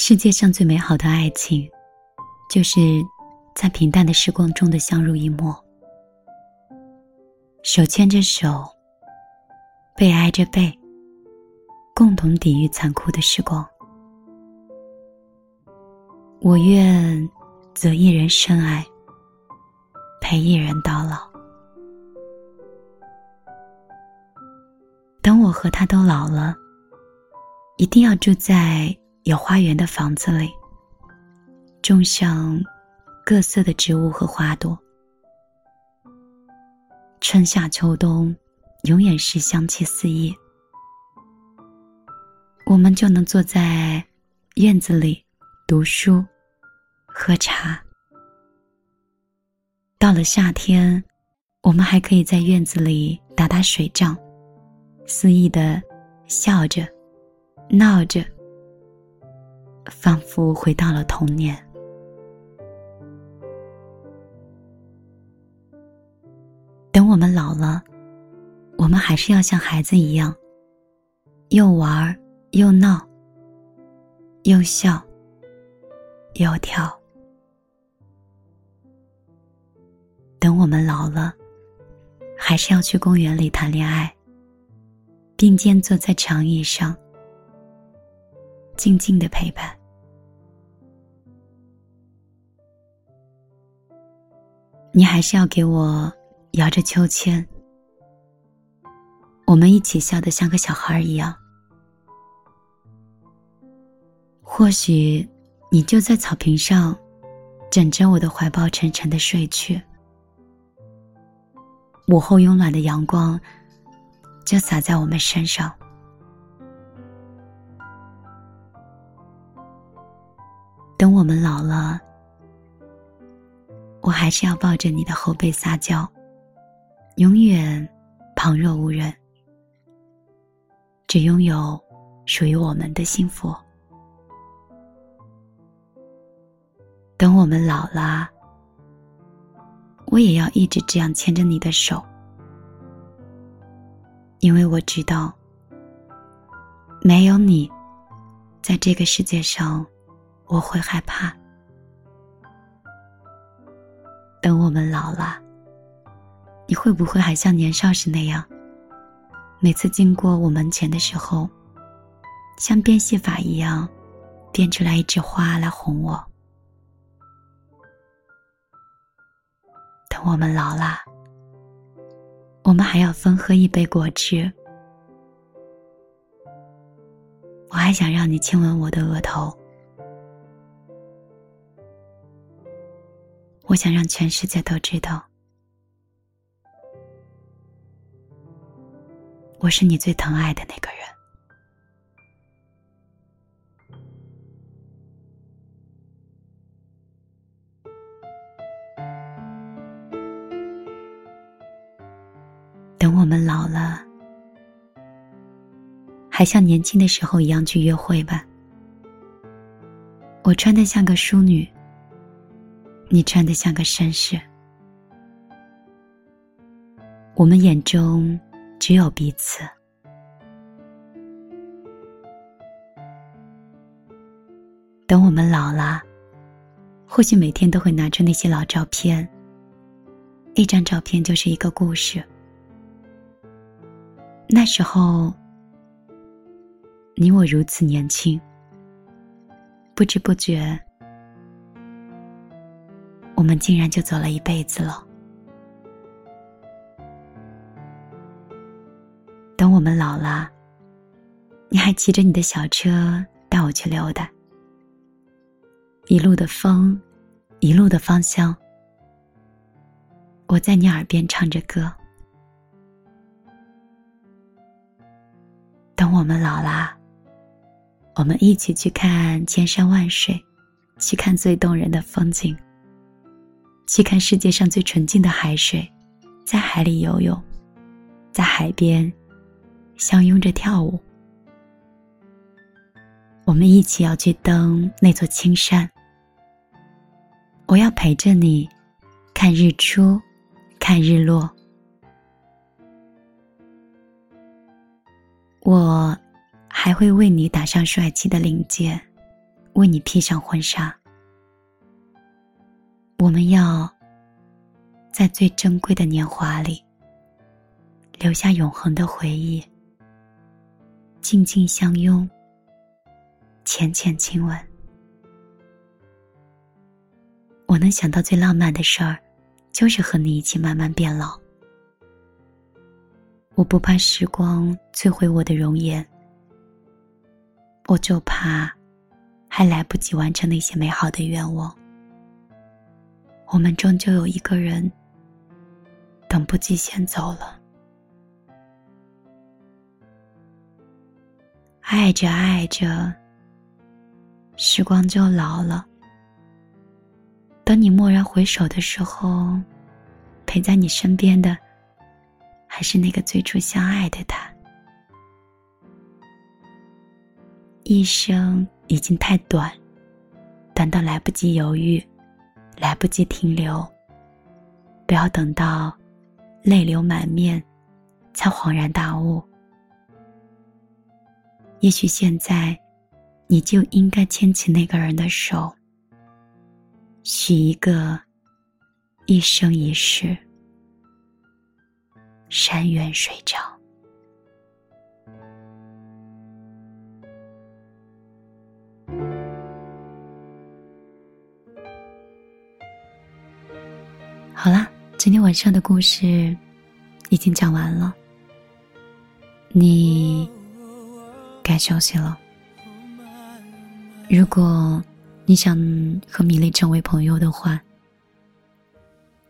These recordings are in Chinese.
世界上最美好的爱情，就是在平淡的时光中的相濡以沫，手牵着手，背挨着背，共同抵御残酷的时光。我愿择一人深爱，陪一人到老。等我和他都老了，一定要住在有花园的房子里，种上各色的植物和花朵，春夏秋冬，永远是香气四溢。我们就能坐在院子里。读书，喝茶。到了夏天，我们还可以在院子里打打水仗，肆意的笑着、闹着，仿佛回到了童年。等我们老了，我们还是要像孩子一样，又玩又闹，又笑。又跳。等我们老了，还是要去公园里谈恋爱，并肩坐在长椅上，静静的陪伴。你还是要给我摇着秋千，我们一起笑得像个小孩一样。或许。你就在草坪上，枕着我的怀抱，沉沉的睡去。午后慵懒的阳光，就洒在我们身上。等我们老了，我还是要抱着你的后背撒娇，永远旁若无人，只拥有属于我们的幸福。等我们老了，我也要一直这样牵着你的手，因为我知道，没有你，在这个世界上，我会害怕。等我们老了，你会不会还像年少时那样，每次经过我门前的时候，像变戏法一样，变出来一枝花来哄我？等我们老了，我们还要分喝一杯果汁。我还想让你亲吻我的额头，我想让全世界都知道，我是你最疼爱的那个人。等我们老了，还像年轻的时候一样去约会吧。我穿的像个淑女，你穿得像个绅士。我们眼中只有彼此。等我们老了，或许每天都会拿出那些老照片。一张照片就是一个故事。那时候，你我如此年轻，不知不觉，我们竟然就走了一辈子了。等我们老了，你还骑着你的小车带我去溜达，一路的风，一路的芳香，我在你耳边唱着歌。等我们老了，我们一起去看千山万水，去看最动人的风景，去看世界上最纯净的海水，在海里游泳，在海边相拥着跳舞。我们一起要去登那座青山。我要陪着你，看日出，看日落。我还会为你打上帅气的领结，为你披上婚纱。我们要在最珍贵的年华里留下永恒的回忆，静静相拥，浅浅亲吻。我能想到最浪漫的事儿，就是和你一起慢慢变老。我不怕时光摧毁我的容颜，我就怕还来不及完成那些美好的愿望。我们终究有一个人等不及先走了，爱着爱着，时光就老了。等你蓦然回首的时候，陪在你身边的还是那个最初相爱的他。一生已经太短，短到来不及犹豫。来不及停留，不要等到泪流满面，才恍然大悟。也许现在，你就应该牵起那个人的手，许一个一生一世、山远水长。好啦，今天晚上的故事已经讲完了，你该休息了。如果你想和米粒成为朋友的话，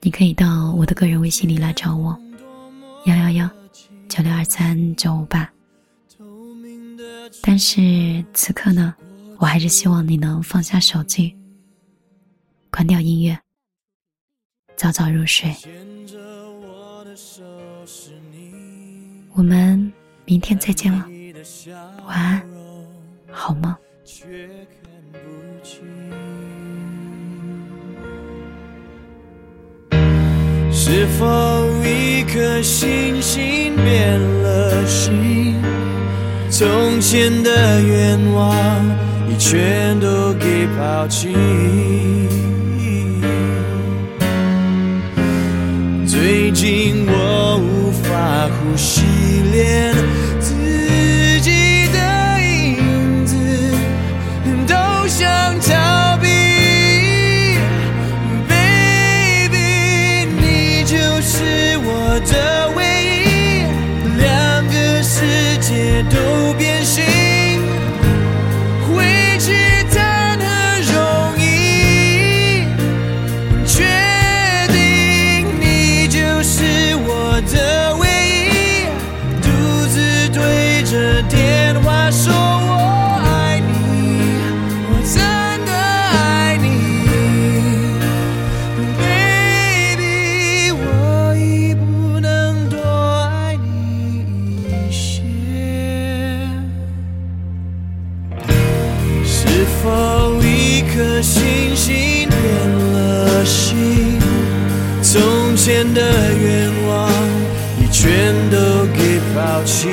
你可以到我的个人微信里来找我，幺幺幺九六二三九五八。但是此刻呢，我还是希望你能放下手机，关掉音乐。早早入睡，我们明天再见了，晚安，好梦。是否一颗星星变了心？从前的愿望已全都给抛弃。最近我无法呼吸，连星星变了心。从前的愿望你全都给抛弃